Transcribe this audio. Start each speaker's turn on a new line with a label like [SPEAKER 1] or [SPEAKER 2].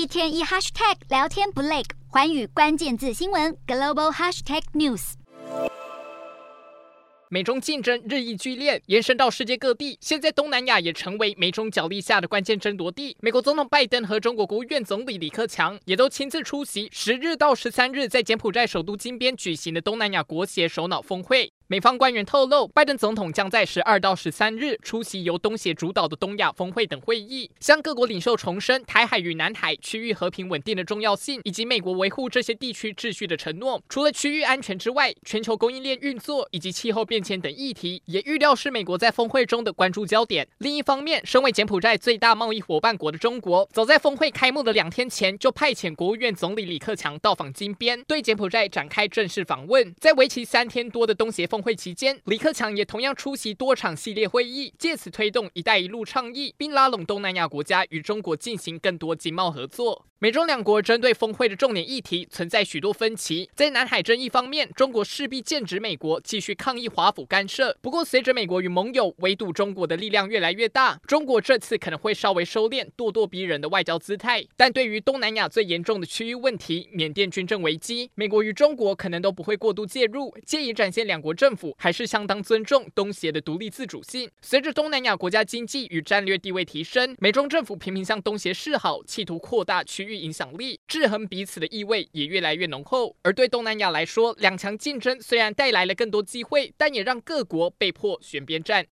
[SPEAKER 1] 一天一 hashtag 聊天不累，寰宇关键字新闻 global hashtag news。
[SPEAKER 2] 美中竞争日益剧烈，延伸到世界各地。现在东南亚也成为美中角力下的关键争夺地。美国总统拜登和中国国务院总理李克强也都亲自出席十日到十三日在柬埔寨首都金边举行的东南亚国协首脑峰会。美方官员透露，拜登总统将在十二到十三日出席由东协主导的东亚峰会等会议，向各国领袖重申台海与南海区域和平稳定的重要性，以及美国维护这些地区秩序的承诺。除了区域安全之外，全球供应链运作以及气候变迁等议题，也预料是美国在峰会中的关注焦点。另一方面，身为柬埔寨最大贸易伙伴国的中国，早在峰会开幕的两天前，就派遣国务院总理李克强到访金边，对柬埔寨展开正式访问。在为期三天多的东协峰会期间，李克强也同样出席多场系列会议，借此推动“一带一路”倡议，并拉拢东南亚国家与中国进行更多经贸合作。美中两国针对峰会的重点议题存在许多分歧。在南海争议方面，中国势必剑指美国，继续抗议华府干涉。不过，随着美国与盟友围堵中国的力量越来越大，中国这次可能会稍微收敛咄咄逼人的外交姿态。但对于东南亚最严重的区域问题——缅甸军政危机，美国与中国可能都不会过度介入，借以展现两国政政府还是相当尊重东协的独立自主性。随着东南亚国家经济与战略地位提升，美中政府频频向东协示好，企图扩大区域。影响力制衡彼此的意味也越来越浓厚。而对东南亚来说，两强竞争虽然带来了更多机会，但也让各国被迫选边站。